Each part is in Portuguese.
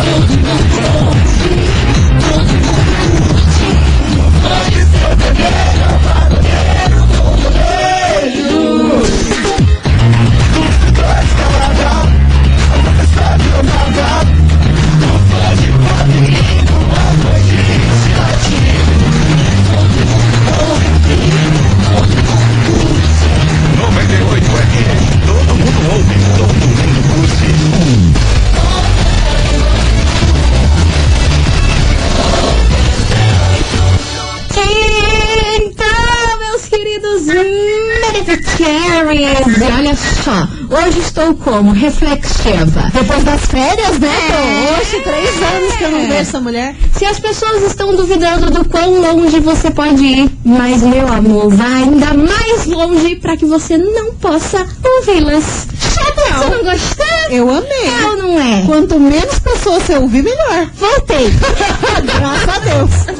FM. Estou como? Reflexiva. Depois das férias, né? É. Hoje, três anos que eu não vejo essa mulher. Se as pessoas estão duvidando do quão longe você pode ir, mas meu amor, vai ainda mais longe para que você não possa ouvi-las. Você não gostou? Eu amei. É ou não é? Quanto menos pessoas você ouvir, melhor. Voltei. Graças a Deus.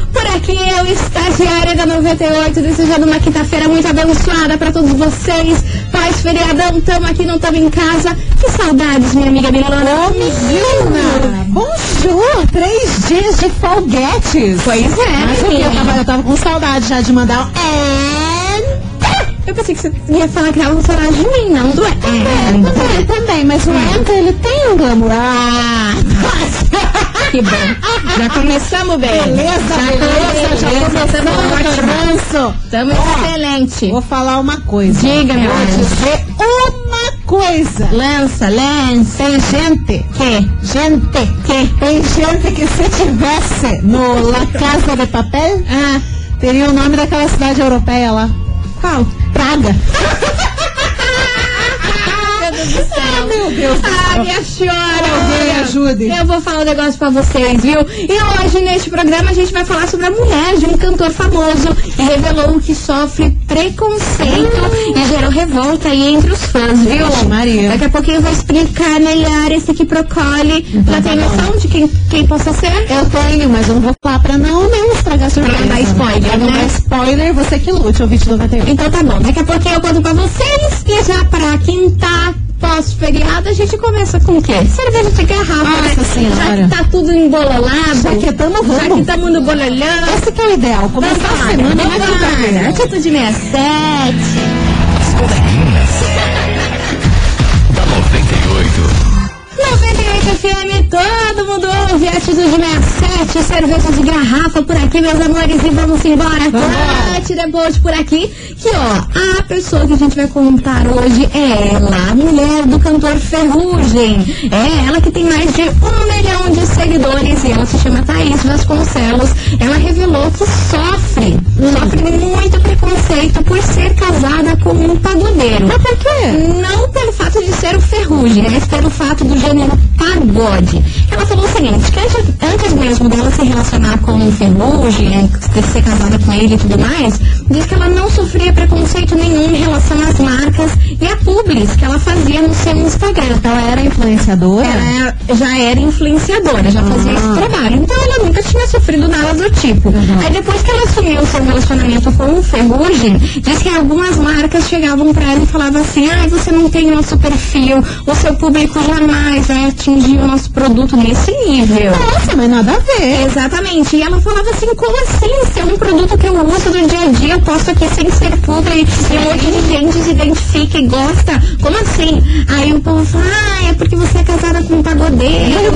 Por aqui eu, estagiária da 98, desejando uma quinta-feira muito abençoada para todos vocês. Paz, feriadão, tamo aqui, não tamo em casa. Que saudades, minha amiga Milona. Menina, bonjour. Três dias de folguetes. Pois é, Mas o? Eu tava, eu tava com saudade já de mandar um and. Eu pensei que você ia falar que tava com saudade de mim, não do É, é. também, também, mas o and ele tem um glamour. Ah, Que bom. Já começamos bem. beleza, já beleza, já começamos ótimo. Estamos excelente. Vou falar uma coisa. Diga, meu Vou dizer uma coisa. Lança, lança. Tem gente, Que? gente, Que? tem gente que se tivesse no La Casa de Papel, Ah, teria o nome daquela cidade europeia lá. qual? Praga. Meu Deus do céu. Ah, meu Deus Ah, minha senhora. Alguém ajude. Eu vou falar um negócio pra vocês, viu? E hoje, neste programa, a gente vai falar sobre a mulher de um cantor famoso que revelou que sofre preconceito e gerou revolta aí entre os fãs, viu? Maria. Daqui a pouquinho eu vou explicar melhor esse aqui procole. Então Já tem tá bom. noção de quem, quem possa ser? Eu tenho, mas eu não vou falar pra não, não estragar a surpresa. não dar spoiler, Pra não né? dar spoiler, você que lute, ouvinte 91. Então tá bom, daqui a pouquinho eu conto pra vocês. E já pra quem tá pós-feriado, a gente começa com o quê? Cerveja de garrafa, Nossa né? Senhora. Já que tá tudo embololado. Já que tamo, vamos. Já que estamos no bololhão. Esse que é o ideal, começar a semana na quinta-feira. Atitude 67. FM, todo mundo ouve. Atitude 67, cerveja de garrafa por aqui, meus amores. E vamos embora. Tati Debote por aqui. Que ó, a pessoa que a gente vai contar hoje é ela, a mulher do cantor Ferrugem. É ela que tem mais de um milhão de seguidores e ela se chama Thaís Vasconcelos. Ela revelou que sofre, sofre muito preconceito por ser casada com um pagodeiro. Mas por quê? Não o ferrugem, mas pelo fato do gênero pagode. Ela falou o seguinte, que antes, antes mesmo dela se relacionar com o ferrugem, né, de ser casada com ele e tudo mais, diz que ela não sofria preconceito nenhum em relação às marcas e a publis que ela fazia no seu Instagram. Ela era influenciadora? Ela é- já era influenciadora, já fazia esse trabalho. Então ela nunca tinha sofrido nada do tipo. Aí depois que ela assumiu o seu relacionamento com o Ferrugem, diz que algumas marcas chegavam pra ela e falavam assim, ah, você não tem nosso perfil, o seu público jamais vai atingir o nosso produto nesse nível. Nossa, mas nada a ver. Exatamente. E ela falava assim, como assim? Se é um produto que eu uso do dia a dia, eu posto aqui sem ser publi e um monte de gente se identifica e gosta. Como assim? Aí o povo fala, ah, é porque você é casada com um pagodeiro.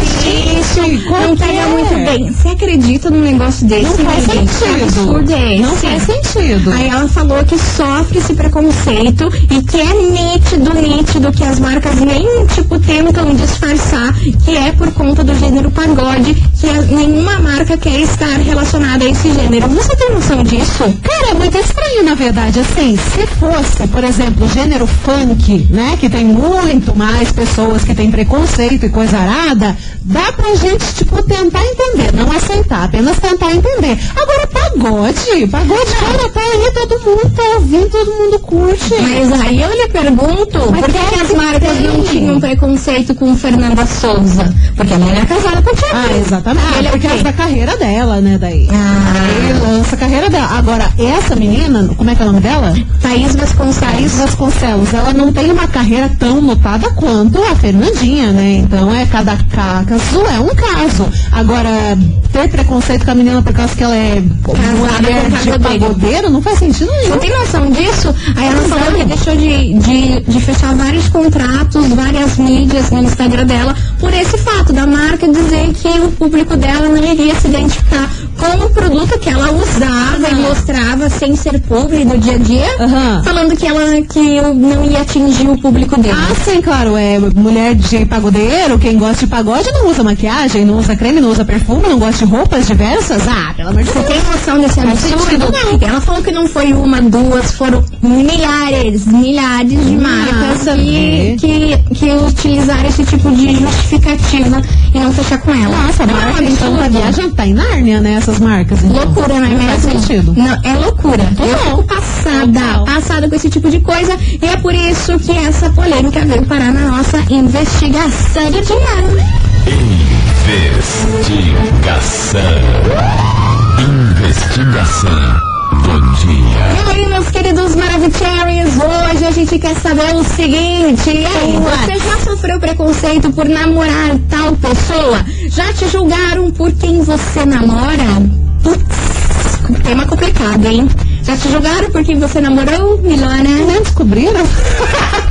Isso, não pega qualquer. muito bem. Você acredita num negócio desse? Não faz né? Que sentido. é? Não faz sentido. Aí ela falou que sofre esse preconceito e que é nítido, nítido que as marcas nem, tipo, tentam disfarçar que é por conta do gênero pagode, que a- nenhuma marca quer estar relacionada a esse gênero. Você tem noção disso? Cara, é muito estranho, na verdade. Assim, se fosse, por exemplo, gênero funk, né? Que tem muito mais pessoas que têm preconceito e coisa arada, dá pra gente, tipo, tentar entender, não aceitar, apenas tentar entender. Agora, pagode, pagode, cara, tá aí, todo mundo tá ouvindo, todo mundo curte. Mas aí eu lhe pergunto, Mas por que, que as que marcas não tinham preconceito com Fernanda Souza? Porque ela era casada com o Thiago. Ah, exatamente. Ele é o por causa quê? da carreira dela, né, daí. Ah. Aí lança a carreira dela. Agora, essa menina, como é que é o nome dela? Thaís Vasconcelos. Thaís Vasconcelos, ela não tem uma carreira tão notada quanto a Fernandinha, né? Então é cada caso é um caso. Agora, ter preconceito com a menina por causa que ela é Casada com de pagodeiro. não faz sentido Você nenhum. tem noção disso? Aí ela falou que deixou de, de, de fechar vários contratos, várias mídias no Instagram dela, por esse fato da marca dizer que o público dela não iria se identificar com o produto que ela usava e mostrava sem ser público no dia a dia, Aham. falando que ela que não ia atingir o público dele. Ah, sim, claro, é mulher de pagodeiro, quem gosta de pagode não usa maquiagem, não usa creme, não usa perfume, não gosta de roupas diversas. Ah, pelo amor de Você Deus. tem noção desse absurdo? não. Ela falou que não foi uma, duas, foram milhares, milhares de marcas Nada a que, que, que utilizaram esse tipo de justificativa e não fechar com ela. Nossa, a Não marca então tá absurdo? viajando, tá em Nárnia, né, essas marcas. Então. Loucura, não é Não mesmo? faz sentido. Não, é loucura. Eu fico passada, Total. passada com esse tipo de coisa e é por isso que essa polêmica veio parar na nossa investigação de dinheiro. Investigação. Investigação do dia. E aí, meus queridos a gente quer saber o seguinte: e aí, você já sofreu preconceito por namorar tal pessoa? Já te julgaram por quem você namora? Putz, tema complicado, hein? Já te julgaram por quem você namorou, Milona? Nem descobriram?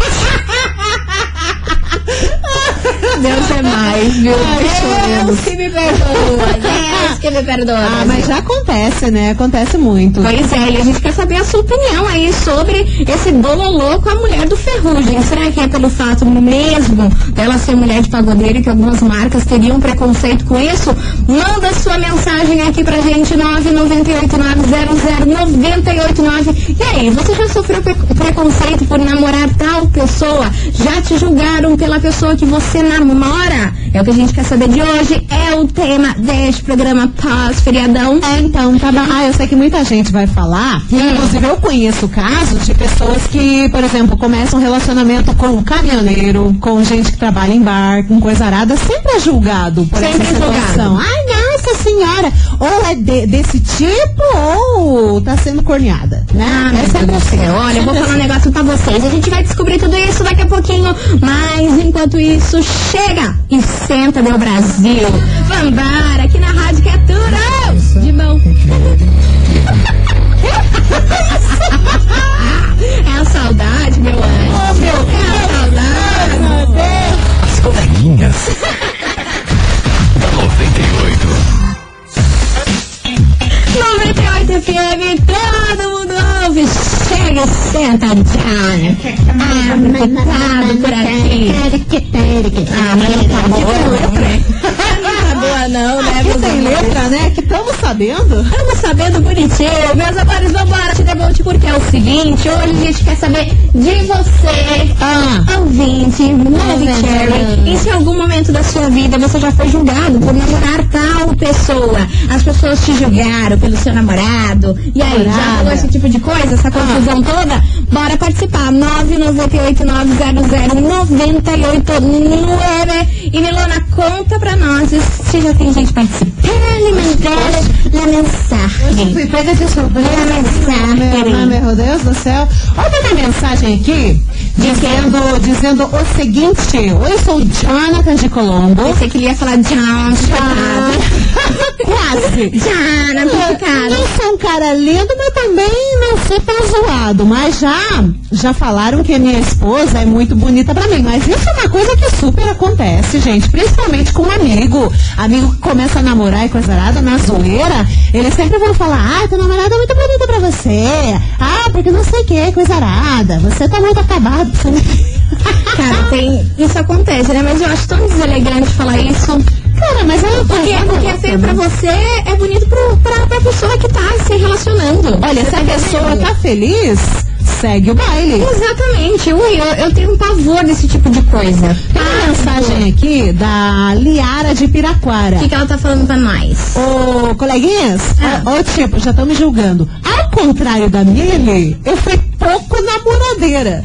Deus é mais, viu? Ai, Deus que me perdoa, Deus que me perdoa. Ah, mas já acontece, né? Acontece muito. Pois é, e a gente quer saber a sua opinião aí sobre esse bololô com a mulher do Ferrugem. Será que é pelo fato mesmo dela ser mulher de pagodeiro que algumas marcas teriam preconceito com isso? Manda sua mensagem aqui pra gente, 998900989. E aí, você já sofreu pre- preconceito por namorar tal pessoa? Já te julgaram pela pessoa que você namora? É o que a gente quer saber de hoje, é o tema deste programa pós-feriadão. É, então, tá bom. Ah, eu sei que muita gente vai falar. Inclusive, eu conheço casos de pessoas que, por exemplo, começam um relacionamento com caminhoneiro, com gente que trabalha em bar, com coisa arada, sempre é julgado por Sempre essa é julgado. situação. Ai, nossa senhora! Ou é de- desse tipo, ou tá sendo corneada, né? Ah, é meu sempre Deus do assim. céu. Olha, eu vou falar um negócio pra vocês. A gente vai descobrir tudo isso daqui a pouquinho. Mas enquanto isso, chega e senta, meu Brasil. Vambara, aqui na Rádio que é tudo. De mão. É a saudade, meu anjo. Oh, meu É a saudade. Meu Deus! As coleguinhas. FM, todo mundo ouve. Chega senta, John. Ah, deputado por aqui. Ah, mas não tá boa não, né? Tá né, Aqui tem amores? letra, né? Que estamos sabendo. Estamos sabendo bonitinho. Meus amores, vambora, te debote, porque é o seguinte, hoje a gente quer saber de você, Ah. ouvinte, Maravicherry. E se em algum momento da sua vida você já foi julgado por namorar tal pessoa? As pessoas te julgaram pelo seu namorado. E aí, já Namorada. rolou esse tipo de coisa, essa confusão toda? Bora participar. 998-900-989. E Milona, conta pra nós se já tem gente participando. Mandar a mensagem. Fui pega de surpresa. A mensagem. Meu, Deus do céu. Olha minha mensagem aqui. Dizendo, dizendo o seguinte: Oi, sou Jonathan de Colombo. Pensei que ele ia falar Jonathan. Quase. Jonathan, cara. Não sou um cara lindo, mas também não sou tão zoado. Mas já, já falaram que a minha esposa é muito bonita pra mim. Mas isso é uma coisa que super acontece, gente. Principalmente com um amigo. Amigo que começa a namorar e coisa arada, na zoeira, eles sempre vão falar, ah, tua namorada é muito bonita pra você. Ah, porque não sei o que, coisa arada. Você tá muito acabado. Cara, tem. Isso acontece, né? Mas eu acho tão deselegante falar isso. Cara, mas é Porque, porque é feio pra você, é bonito pro, pra, pra pessoa que tá se relacionando. Olha, Você se a tá pessoa tá feliz, segue o baile. Exatamente. Ui, eu, eu tenho um pavor desse tipo de coisa. Tem uma mensagem aqui da Liara de Piraquara. O que, que ela tá falando pra nós? Ô, coleguinhas, Ah. ó, ó, tipo, já estão me julgando. Ao contrário da Mili, eu fui pouco namoradeira.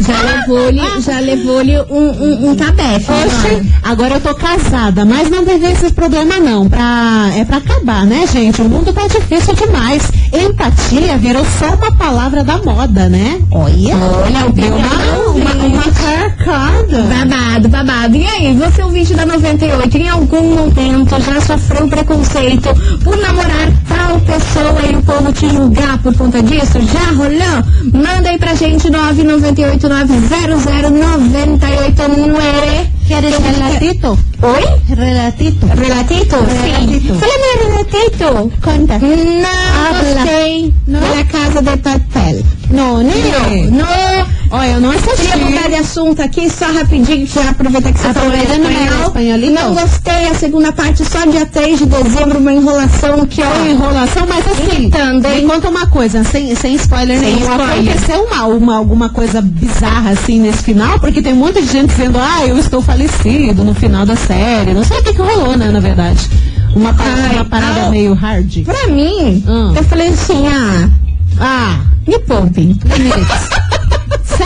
Já levou-lhe já levou-lhe um, um, um tabefe. né, mano? agora eu tô casada, mas não teve esse problema não. Pra, é pra acabar, né, gente? O mundo tá difícil demais. Empatia virou só uma palavra da moda, né? Olha, Olha, o deu uma, uma, uma carcada. Babado, babado. E aí, você ouvinte da 98, em algum momento já sofreu preconceito por namorar tal pessoa e o povo te julgar por conta disso? Já rolou? Manda aí pra gente 998 900 989. Queres relatito? Oi? Relatito. Relatito? Relatito. Sim. Fala relatito. Conta. Não Habla. gostei Não? da casa de papel. Não, né? Não. Olha, eu não assisti. Queria mudar de assunto aqui, só rapidinho, já aproveitar que você falou espanhol. meu espanholito. Não gostei, a segunda parte só dia 3 de dezembro, uma enrolação que, ó, enrolação, mas assim, hein? me conta uma coisa, sem, sem spoiler Sem nenhum. spoiler. Aconteceu uma, uma, alguma coisa bizarra assim nesse final? Porque tem muita gente dizendo, ah, eu estou falecido no final da série. Não sei o que, que rolou, né, na verdade. Uma, pa- Ai, uma parada ah, meio hard. pra mim, Hum. eu falei assim, ah, Ah, me poupe.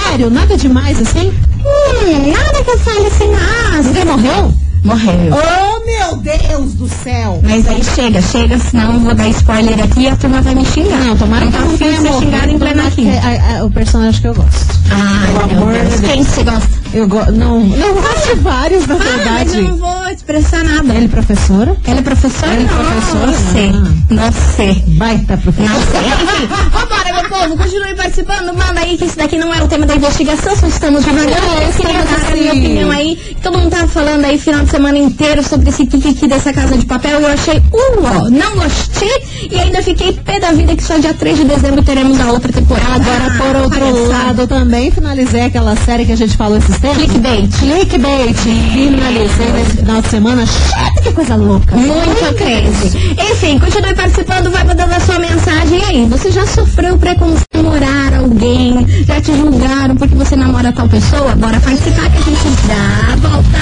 sério? Nada demais assim? Hum, nada que eu fale assim, ah, Você morreu? morreu. Oh, meu Deus do céu! Mas aí chega, chega, senão eu vou dar spoiler aqui e a turma vai me xingar. Não, tomara que tá não tenha xingada em plena que- aqui. a- O personagem que eu gosto. Ai, Pelo meu amor Deus. de Deus. Quem que você gosta? Eu go não, não gosto de vários, na Ah, verdade. eu não vou expressar nada. Ele professora? Ela é professora? Ela é não, professora? Não sei. Ah. Não sei. Baita Não professora. sei. Povo. Continue participando. Manda aí que esse daqui não é o tema da investigação. Só estamos divagando. É, Eu queria estamos dar a minha opinião aí. Todo mundo tá falando aí final de semana inteiro sobre esse kikiki dessa casa de papel. Eu achei, uh, não gostei. E ainda fiquei pé da vida que só dia 3 de dezembro teremos a outra temporada. Agora, por outro lado, também finalizei aquela série que a gente falou esses tempos. Clickbait. Clickbait. Finalizei nesse final de semana. Chata, que coisa louca. Muito crazy. Enfim, continue participando, vai mandando a sua mensagem. E aí, você já sofreu preconceito namorar alguém? Já te julgaram porque você namora tal pessoa? Bora participar que a gente dá a volta.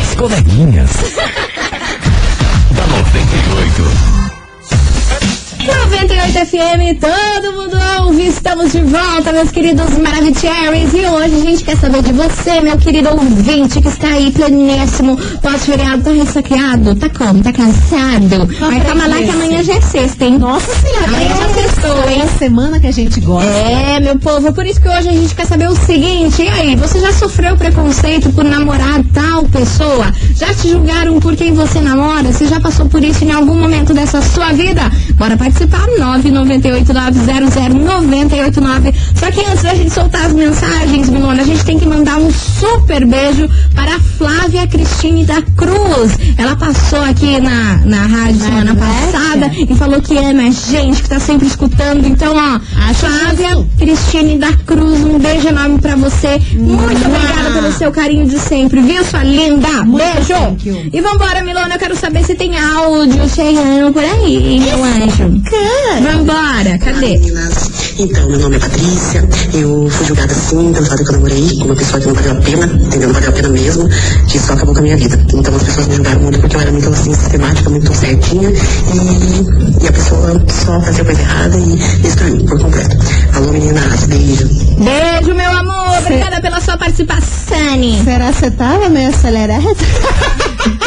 As coleguinhas. da 98. 98 FM, todo mundo estamos de volta, meus queridos Maravicheries. E hoje a gente quer saber de você, meu querido ouvinte, que está aí pleníssimo, pós-feriado, tá ressaqueado, tá como? Tá cansado? Mas calma lá que amanhã já é sexta, hein? Nossa senhora, Amanhã já sextou, hein? É a semana que a gente gosta. É, meu povo, é por isso que hoje a gente quer saber o seguinte, e aí, você já sofreu preconceito por namorar tal pessoa? Já te julgaram por quem você namora? Você já passou por isso em algum momento dessa sua vida? Bora participar, 998900989. Só que antes da gente soltar as mensagens, Milona, a gente tem que mandar um super beijo para a Flávia Cristine da Cruz. Ela passou aqui na, na rádio semana passada e falou que ama a gente, que tá sempre escutando. Então, ó, Acho Flávia justo. Cristine da Cruz, um beijo enorme pra você. Muito obrigada pelo seu carinho de sempre, viu, sua linda? Muito beijo! E vambora, Milona, eu quero saber se tem áudio chegando por aí, meu anjo. Vambora, cadê? Então, meu nome é Patrícia, eu fui julgada sim pelo fato que eu namorei com uma pessoa que não valeu a pena, entendeu? Não valeu a pena mesmo, quis só acabou com a minha vida. Então as pessoas me julgaram muito porque eu era muito assim, sistemática, muito certinha e, e a pessoa só fazia coisa errada e destruiu por completo. Alô meninas, beijo. Beijo, meu amor. Obrigada pela sua participação. Será que você tava meio acelerada?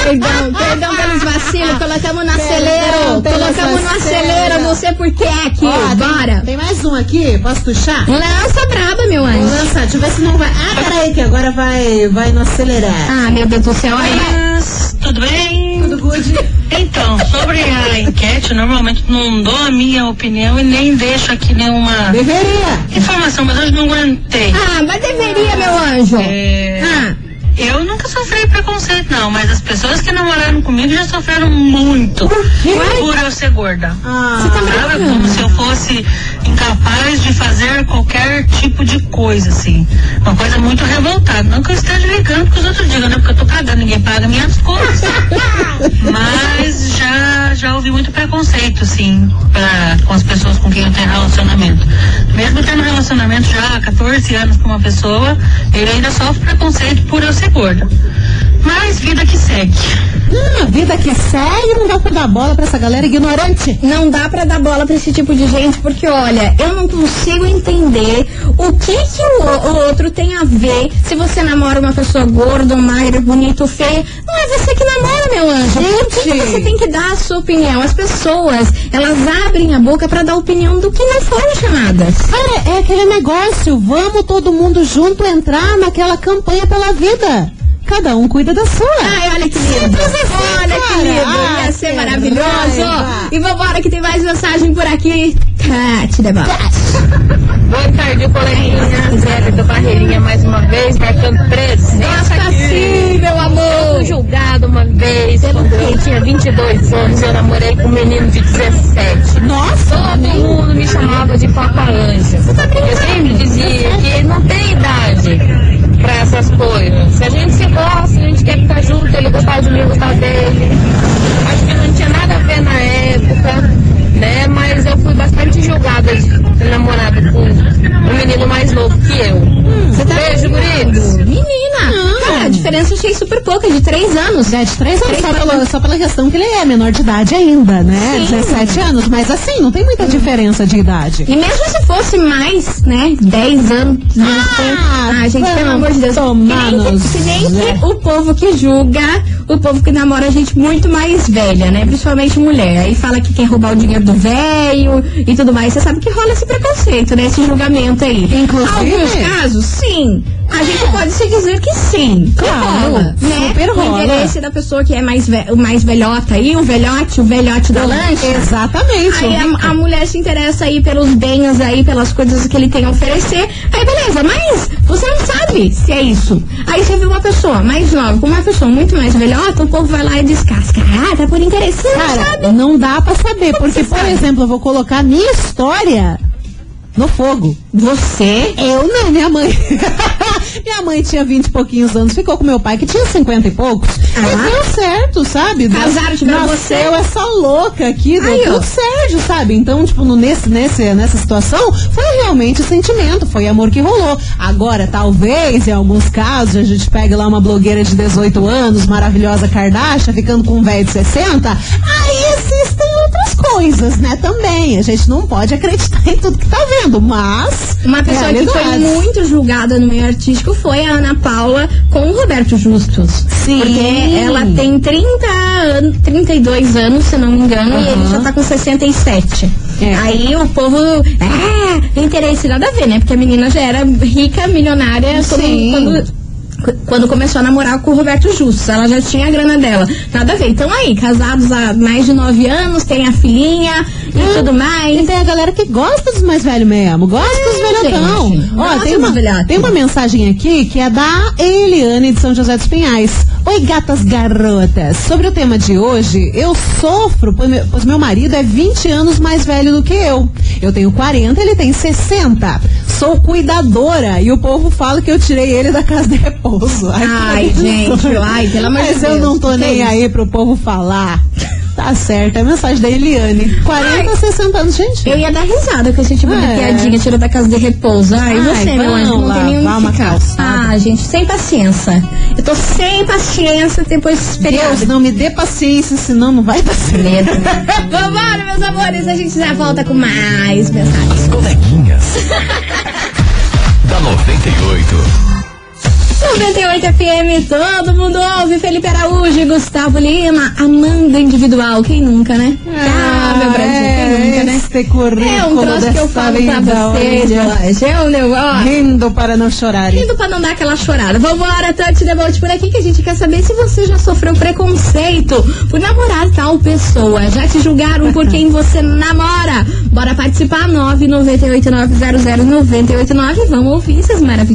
Perdão, perdão pelos vacilos. Colocamos no Perdão acelero. Colocamos no acelero. vacilos. Você porque é aqui. Ó, tem- Bora. Tem, mais um aqui, posso puxar? Lança braba, meu Vou anjo. lançar, deixa eu ver se não vai. Ah, peraí, que agora vai, vai no acelerar. Ah, meu Deus do céu. Aí. Mas, tudo bem? Tudo good? Então, sobre a enquete, normalmente não dou a minha opinião e nem deixo aqui nenhuma Deveria. informação, mas hoje não aguentei. Ah, mas deveria, meu anjo. É, Ah, Eu nunca sofri preconceito, não, mas as pessoas que namoraram comigo já sofreram muito por eu ser gorda. Ah, Sabe? Como se eu fosse incapaz de fazer qualquer tipo de coisa, assim. Uma coisa muito revoltada. Não que eu esteja ligando que os outros digam, né? Porque eu tô cagando, ninguém paga minhas contas. Mas já, já ouvi muito preconceito, assim, pra, com as pessoas com quem eu tenho relacionamento. Mesmo tendo relacionamento já há 14 anos com uma pessoa, ele ainda sofre preconceito por eu ser gorda. Mas vida que segue. a vida que segue não dá pra dar bola pra essa galera ignorante. não dá pra dar bola pra esse tipo de gente, porque olha, eu não consigo entender o que que o, o outro tem a ver se você namora uma pessoa gorda, magra, bonita ou feia. Não é você que namora, meu anjo. Por que que Gente. você tem que dar a sua opinião? As pessoas, elas abrem a boca pra dar opinião do que não foram chamadas. Cara, é aquele negócio, vamos todo mundo junto entrar naquela campanha pela vida. Cada um cuida da sua. Ai, olha que lindo. Simples assim, olha que cara. lindo. Ah, Ia ser que maravilhoso. raiva. E vambora que tem mais mensagem por aqui. Tati de. Boa tarde, coleguinha. Zé do Barreirinha mais uma vez, marcando presença Nossa, aqui. sim, meu amor. Fui julgada uma vez, quando eu tinha 22 anos, eu namorei com um menino de 17. Nossa! Todo mundo me chamava de Papa Anja. Eu sempre dizia que não tem idade pra essas coisas. Se a gente se gosta, a gente quer ficar junto, ele gostava de mim, eu gostava dele. Acho que não tinha nada a ver na época, né? Mas eu fui bastante julgada de ter namorado com um menino mais novo que eu. Beijo, guritos. Menina, a diferença eu achei super pouca, de três anos. É de três anos, Três só, pela, só pela questão que ele é menor de idade ainda, né? Sim. 17 anos, mas assim, não tem muita diferença de idade. E mesmo se fosse mais, né, 10 anos, Ah, ah, gente, pelo amor de Deus. Que tomar nem, que, que nem que o povo que julga, o povo que namora gente muito mais velha, né, principalmente mulher. Aí fala que quer roubar o dinheiro do velho e tudo mais. Você sabe que rola esse preconceito, né, esse julgamento aí. Inclusive. Alguns casos, sim. A gente pode se dizer que sim. Claro, rola, né? super O rola. interesse da pessoa que é mais, ve mais velhota aí, o velhote, o velhote da lancha. Exatamente. Aí a, a mulher se interessa aí pelos bens aí, pelas coisas que ele tem a oferecer. Aí beleza, mas você não sabe se é isso. Aí você vê uma pessoa mais nova com uma pessoa muito mais velhota, o povo vai lá e descasca. Ah, tá por interesse, não sabe. Cara, não dá pra saber, porque, você por sabe? exemplo, eu vou colocar minha história no fogo. Você? Eu não, minha mãe. minha mãe tinha 20 e pouquinhos anos, ficou com meu pai, que tinha 50 e poucos. Ah. E deu certo, sabe? Casaram, tiveram Nasceu você. essa louca aqui, deu ó. tudo certo, sabe? Então, tipo, no, nesse, nesse, nessa situação, foi realmente sentimento, foi amor que rolou. Agora, talvez, em alguns casos, a gente pegue lá uma blogueira de 18 anos, maravilhosa Kardashian, ficando com um velho de 60, aí existem coisas, né, também. A gente não pode acreditar em tudo que tá vendo, mas... Uma pessoa que foi muito julgada no meio artístico foi a Ana Paula com o Roberto Justus. Sim. Porque ela tem 30 anos, 32 anos, se não me engano, e ele já tá com 67. É. Aí o povo, ah, tem interesse nada a ver, né? Porque a menina já era rica, milionária, todo- quando quando começou a namorar com o Roberto Justus. Ela já tinha a grana dela. Nada a ver. Então aí, casados há mais de nove anos, tem a filhinha e tudo mais. E tem a galera que gosta dos mais velhos mesmo, gosta dos velhotão. gente, Ó, tem uma, tem uma mensagem aqui que é da Eliane de São José dos Pinhais. Oi, gatas garotas. Sobre o tema de hoje, eu sofro, pois meu, pois meu marido é 20 anos mais velho do que eu. Eu tenho 40, ele tem 60. Sou cuidadora e o povo fala que eu tirei ele da casa de repouso. Ai, que gente, ai, pelo amor de Mas eu Deus, não tô que nem isso? aí pro povo falar. Tá certo, é a mensagem da Eliane. 40, 60 anos, gente. Eu ia dar risada com esse tipo de É. piadinha, tirou da casa de repouso. Ai, Ai, você, meu anjo, não tem uma ficar. calçada. Ah, gente, sem paciência. Eu tô sem paciência depois desse feriado. Deus, não me dê paciência, senão não vai dar certo. Medo. Vambora, meus amores, a gente já volta com mais mensagens. As coleguinhas. da 98. 98 FM, todo mundo ouve. Felipe Araújo, Gustavo Lima, Amanda Individual. Quem nunca, né? Ah, meu Brasil, quem nunca, né? Este currículo É um troço que eu falo pra vocês. É um negócio. Rindo para não chorar. Rindo pra não dar aquela chorada. Vambora, Tante Debote por aqui que a gente quer saber se você já sofreu preconceito por namorar tal pessoa. Já te julgaram por quem você namora? Bora participar, 998900989. Vamos ouvir essas maravilhas.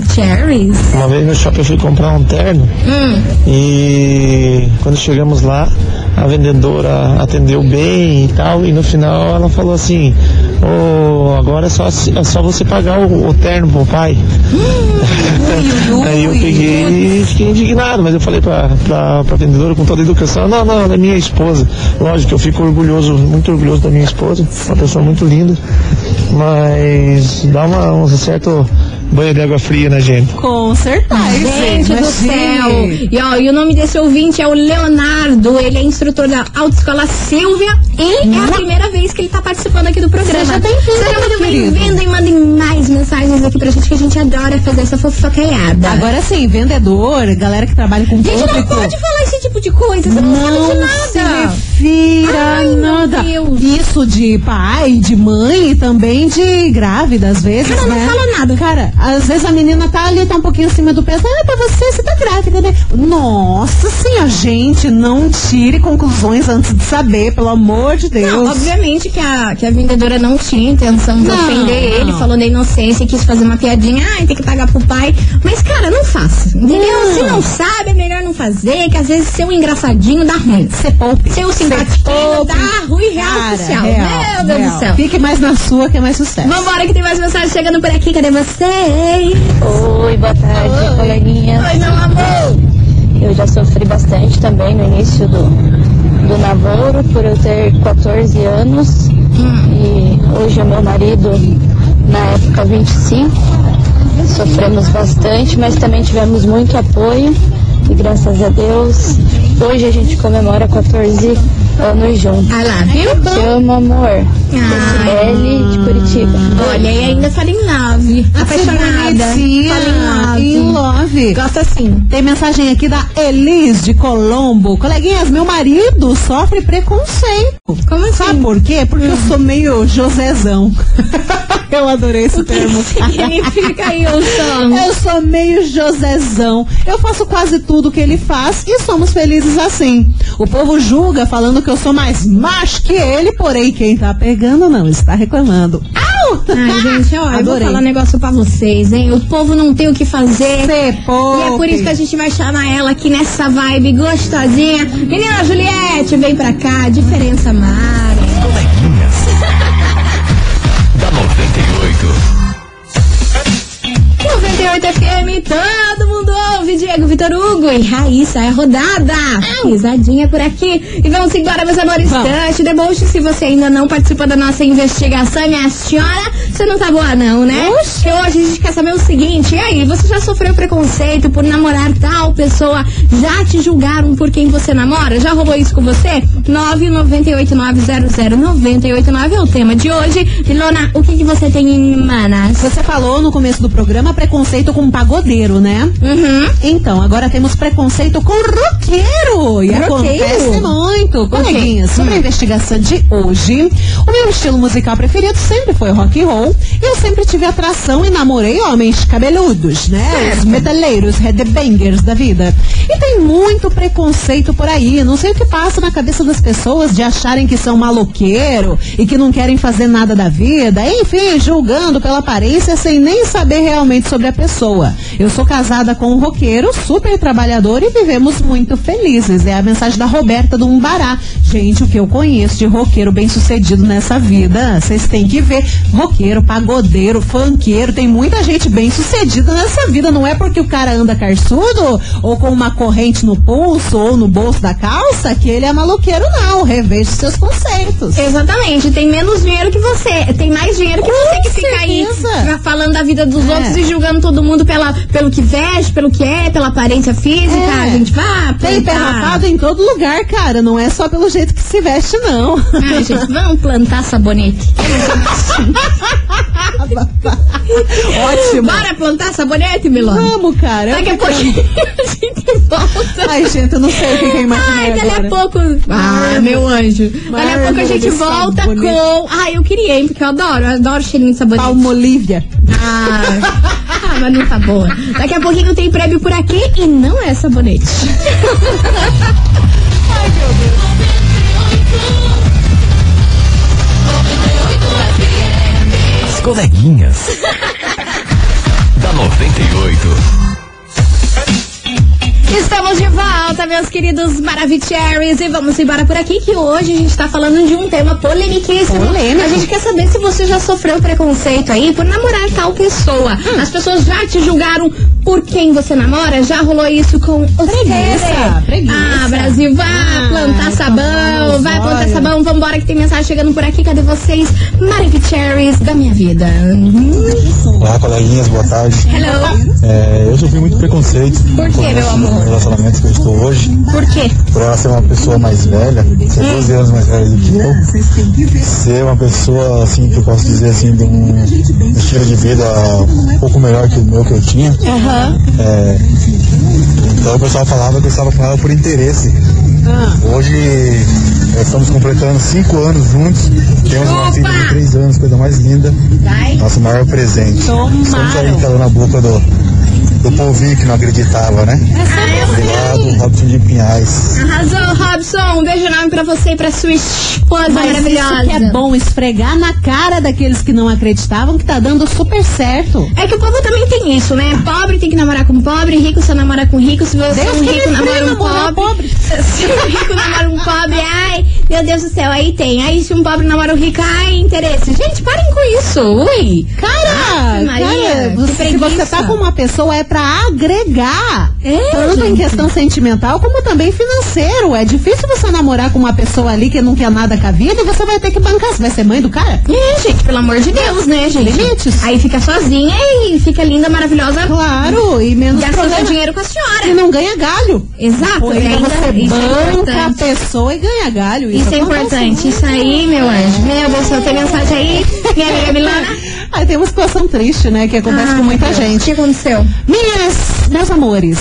Uma vez no shopping eu fui comprar um terno Hum, e quando chegamos lá, a vendedora atendeu bem e tal, e no final ela falou assim, "Ô, agora é só, é só você pagar o, o terno pro pai. Aí eu peguei e fiquei indignado, mas eu falei pra, pra, pra vendedora com toda a educação, não, não, ela é minha esposa. Lógico que eu fico orgulhoso, muito orgulhoso da minha esposa, uma pessoa muito linda, mas dá uma, um certo banho de água fria na gente. Com certeza. Gente do céu! E, ó, e o nome desse ouvinte é o Leonardo. Ele é instrutor da Autoescola Silvia e é a primeira vez que ele tá participando aqui do programa. Seja bem-vindo, Seja muito bem-vindo e mandem mais mensagens aqui pra gente que a gente adora fazer essa fofocaiada. Agora sim, vendedor, galera que trabalha com gente, não público. pode falar esse tipo de coisa, você não, sabe Não de se nada. Refira Ai, nada. Deus. Isso de pai, de mãe e também de grávida, às vezes, Cara, não né? fala nada. Cara, às vezes a menina tá ali, tá um pouquinho acima do peso. Ah, pra você, você tá grávida, né? Nossa senhora, gente, não tire conclusões antes de saber, pelo amor de Deus. Não, obviamente que a, que a vendedora não tinha intenção de Não, ofender ele, não. falou da inocência e quis fazer uma piadinha, ai, tem que pagar pro pai. Mas, cara, não faça, entendeu? Não. Se não sabe, é melhor não fazer, que às vezes ser um engraçadinho dá ruim. Você poupe. Ser um poupe. dá ruim real Cara, oficial. real, Meu Deus real. do céu. Fique mais na sua que é mais sucesso. Vambora que tem mais mensagem chegando por aqui, cadê vocês? Oi, boa tarde, coleguinhas. Oi, meu amor. Eu já sofri bastante também no início do, do namoro, por eu ter 14 anos. E hoje é meu marido, na época 25. Sofremos bastante, mas também tivemos muito apoio. E graças a Deus, hoje a gente comemora 14 anos juntos. Ah lá, viu? Te amo, amor. Cecibele de Curitiba. Olha, e ainda fala em love. Apaixonada. Fala em In love. love. Gosta assim. Tem mensagem aqui da Elis de Colombo. Coleguinhas, meu marido sofre preconceito. Como assim? Sabe por quê? Porque eu sou meio Josezão. eu adorei esse termo. Significa aí, o som. Eu sou meio Josezão. Eu faço quase tudo que ele faz e somos felizes assim. O povo julga falando que eu sou mais macho que ele, porém quem tá pegando não está reclamando. Ai, gente, olha, eu vou falar um negócio pra vocês, hein? O povo não tem o que fazer. Cê E é por isso que a gente vai chamar ela aqui nessa vibe gostosinha. Menina Juliette, vem pra cá, diferença Mara. Coleguinhas. da 98. 98 FM, todo mundo. Diego Vitor Hugo e Raíssa é rodada. Risadinha por aqui. E vamos embora, meus amores. Tante Deboche, se você ainda não participou da nossa investigação, minha senhora, você não tá boa, não, né? Porque hoje a gente quer saber o seguinte: e aí, você já sofreu preconceito por namorar tal pessoa? Já te julgaram por quem você namora? Já rolou isso com você? 998900989 é o tema de hoje. Ilona, o que, que você tem em manas? Você falou no começo do programa preconceito com pagodeiro, né? Uhum. Então, agora temos preconceito com roqueiro. E Roqueiro? acontece muito. Coleguinhas, sobre a investigação de hoje, o meu estilo musical preferido sempre foi rock and roll. E eu sempre tive atração e namorei homens cabeludos, né? Os metaleiros, headbangers da vida. E tem muito preconceito por aí. Não sei o que passa na cabeça das pessoas de acharem que são maloqueiro e que não querem fazer nada da vida. Enfim, julgando pela aparência sem nem saber realmente sobre a pessoa. Eu sou casada com um roqueiro, super trabalhador e vivemos muito felizes. É a mensagem da Roberta do Umbará. Gente, o que eu conheço de roqueiro bem sucedido nessa vida, vocês têm que ver. Roqueiro pagodeiro, funkeiro, tem muita gente bem sucedida nessa vida. Não é porque o cara anda carçudo ou com uma corrente no pulso ou no bolso da calça que ele é maloqueiro, não. Reveja os seus conceitos. Exatamente, tem menos dinheiro que você, tem mais dinheiro que Com você que fica aí certeza. falando da vida dos É. outros e julgando todo mundo pela, pelo que veste, pelo que é, pela aparência física. É. A gente vá Tem pé plantar. rapado em todo lugar, cara. Não é só pelo jeito que se veste, não. Ai, gente, vamos plantar sabonete. Ótimo. Bora plantar sabonete, Milona? Vamos, cara. Daqui a pouquinho a gente volta. Ai, gente, eu não sei o que, que eu imaginei Ai, agora. a pouco. Ah, meu anjo. Dali a pouco a gente volta sabonete. com. Ai, eu queria, hein? Porque eu adoro, eu adoro cheirinho de sabonete. Palmolívia. Ah, ah, mas não tá boa. Daqui a pouquinho tem prêmio por aqui e não é sabonete. As coleguinhas. da 98. Estamos de volta, meus queridos Maravicheries, e vamos embora por aqui que hoje a gente tá falando de um tema polemiquíssimo. Polêmico. A gente quer saber se você já sofreu preconceito aí por namorar tal pessoa. Hum. As pessoas já te julgaram por quem você namora? Já rolou isso com você? Preguiça, preguiça. Ah, Brasil, vá Ah, plantar então sabão, vai plantar sabão, vambora que tem mensagem chegando por aqui. Cadê vocês? Maravicheries da minha vida. Olá, coleguinhas, boa tarde. Hello. É, eu sofri muito preconceito Por quê, meu amor? relacionamento que eu estou hoje, Por quê? por ela ser uma pessoa mais velha, ser 12 anos mais velha do que eu, ser uma pessoa, assim, que eu posso dizer assim, de um estilo de vida um pouco melhor que o meu que eu tinha. É, então o pessoal falava que eu estava com ela por interesse. Hoje eh, estamos completando cinco anos juntos, temos uma filha de três anos, coisa mais linda. Vai. Nosso maior presente. Estamos aí calando a boca do, do povinho que não acreditava, né? Obrigado, Robson de Pinhais. Arrasou, Robson. Um beijo enorme pra você e pra sua esposa Mas maravilhosa. isso que é bom esfregar na cara daqueles que não acreditavam que tá dando super certo. É que o povo também tem isso, né? Pobre tem que namorar com pobre, rico só namora com rico. Se você é Deus um que rico namora um namorar pobre, Se um rico namora um pobre, ai, meu Deus do céu, aí tem. Aí se um pobre namora um rico, ai, interesse. Gente, parem com isso. Ui. Cara, cara, você- se você tá com uma pessoa é pra agregar. É, tanto em gente. questão sentimental como também financeiro. É difícil você namorar com uma pessoa ali que não quer nada com a vida e você vai ter que bancar. Você vai ser mãe do cara? É, gente, pelo amor de Deus, né, gente? Limites. Aí fica sozinha e fica linda, maravilhosa, Claro, e menos gastando problema. dinheiro com a senhora. E não ganha galho. Exato, Pô, e ainda você isso é banca a importante. pessoa e ganha galho. Isso é acontece importante. Isso aí, meu anjo. Meu Deus céu, tem mensagem aí? Minha Milana? Aí tem uma situação triste, né? Que acontece Ah, com muita gente. O que aconteceu? Minhas, meus amores,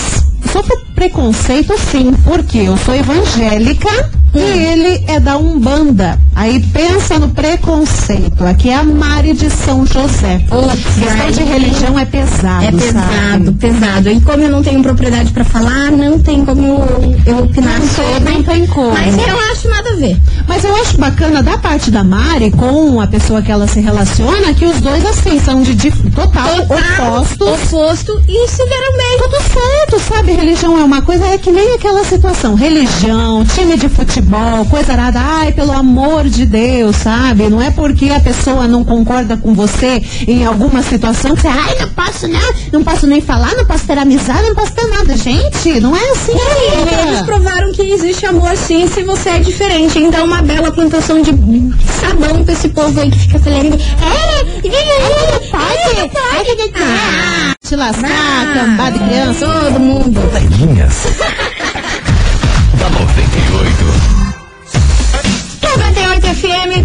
sofro preconceito sim, porque eu sou evangélica e ele é da Umbanda. Aí pensa no preconceito. Aqui é a Mari de São José. Questão de religião é pesado, É pesado, sabe? pesado. E como eu não tenho propriedade pra falar, não tem como eu opinar Não sobre. não tem como. Mas eu acho nada a ver. Mas eu acho bacana da parte da Mari com a pessoa que ela se relaciona que os dois assim são de dif- total, opostos. oposto e se deram bem. Tudo certo, sabe? Religião é uma coisa, é que nem aquela situação. Religião, time de futebol, coisa nada. Ai, pelo amor de Deus, sabe? Não é porque a pessoa não concorda com você em alguma situação que você, ai, não posso não, não posso nem falar, não posso ter amizade, não posso ter nada. Gente, não é assim. E eles provaram que existe amor sim se você é diferente. Então uma bela plantação de sabão pra esse povo aí que fica falando. É, é, pode, Ah, Te lascar, cambada de criança. todo mundo. Coleguinhas.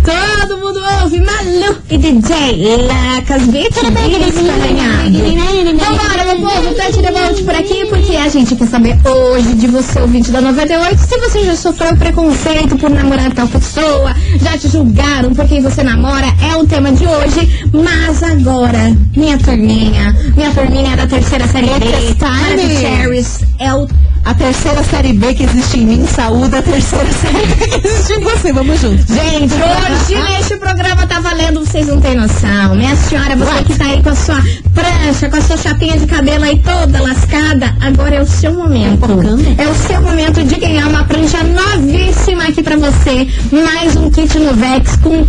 todo mundo ouve. Malu e DJ Lacas Beat Vambora, meu povo, Tati Debolt por aqui, porque a gente quer saber hoje de você, ouvinte da 98, se você já sofreu preconceito por namorar tal pessoa, já te julgaram por quem você namora, é o tema de hoje. Mas agora, minha turminha, minha turminha é da terceira série B, time. Maravilha Cherries, é o A terceira série B que existe em mim, saúde a terceira série B que existe em você. Vamos juntos. Gente, vocês não têm noção. Minha senhora, você que tá aí com a sua prancha, com a sua chapinha de cabelo aí toda lascada, agora é o seu momento. É o seu momento de ganhar uma prancha novíssima aqui pra você. Mais um kit no Vex com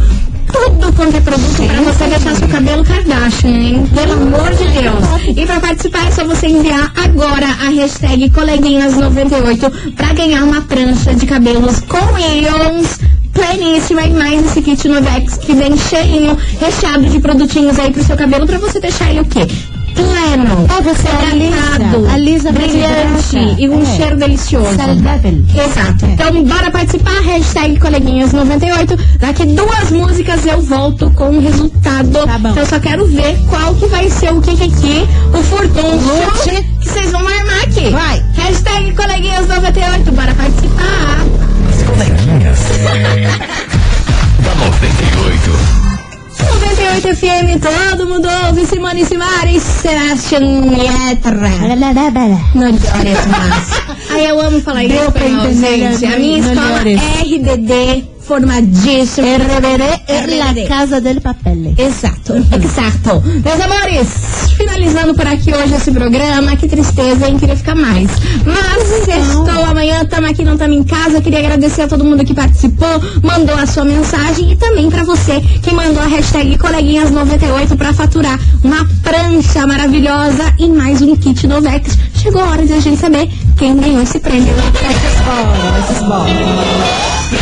tudo quanto é produto pra você deixar seu cabelo Kardashian, hein? Pelo amor de Deus. E pra participar é só você enviar agora a hashtag coleguinhas98 pra ganhar uma prancha de cabelos com íons pleníssima e mais esse kit Novex que vem cheinho, recheado de produtinhos aí pro seu cabelo pra você deixar ele o quê? Pleno, É, você hidratado, alisa, alisa brilhante e um É. cheiro delicioso. Saudável. Exato. Então, bora participar. Hashtag coleguinhas98. Daqui duas músicas eu volto com o resultado. Tá bom. Então, eu só quero ver qual que vai ser o que que aqui, o Lute. que vocês vão armar aqui. Vai. Hashtag coleguinhas98. Bora participar. Coleguinhas. FM, todo mundo ouve. Simone Simari, Sebastian Yetra. Não llores mais. Aí eu amo falar Deu pra entender, gente. A minha escola llores. Formadíssima. RBD é la casa del papel. Exato, exato. Meus amores, finalizando por aqui hoje esse programa, que tristeza, hein? Queria ficar mais. Mas sextou amanhã, tamo aqui, não tamo em casa. Queria agradecer a todo mundo que participou, mandou a sua mensagem e também pra você que mandou a hashtag coleguinhas98 pra faturar uma prancha maravilhosa e mais um kit Novex. Chegou a hora de a gente saber quem ganhou esse prêmio. Conta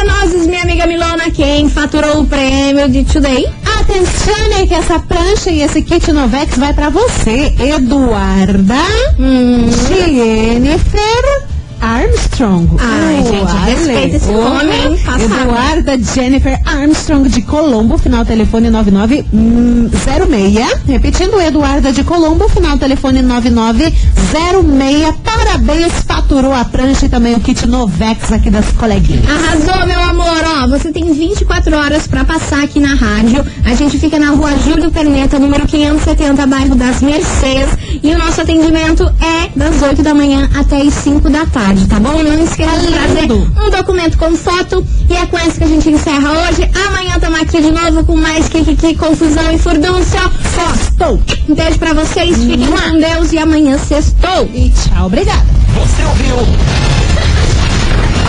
pra nós, minha amiga Milona, quem faturou o prêmio de Today? Atenção que essa prancha e esse kit Novex vai pra você, Eduarda Hum. Jennifer Armstrong. Ai, gente, respeita esse nome. Eduarda Jennifer Armstrong de Colombo, final telefone 9906. Repetindo, Eduarda de Colombo, final telefone 9906. Parabéns, faturou a prancha e também o kit Novex aqui das coleguinhas. Arrasou, meu amor. Ó, você tem 24 horas pra passar aqui na rádio. A gente fica na rua Júlio Perneta, número 570, bairro das Mercês. E o nosso atendimento é das 8 da manhã até as 5 da tarde, tá bom? Não esqueça de trazer lindo. Um documento com foto. E é com essa que a gente encerra hoje. Amanhã estamos aqui de novo com mais Kikiki, confusão e furdúncio. Sextou. Um beijo pra vocês. Fiquem com Deus. E amanhã sextou. E tchau, obrigada. Você ouviu?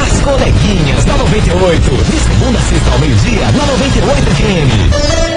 As coleguinhas da 98. De segunda a sexta ao meio-dia, na 98 FM.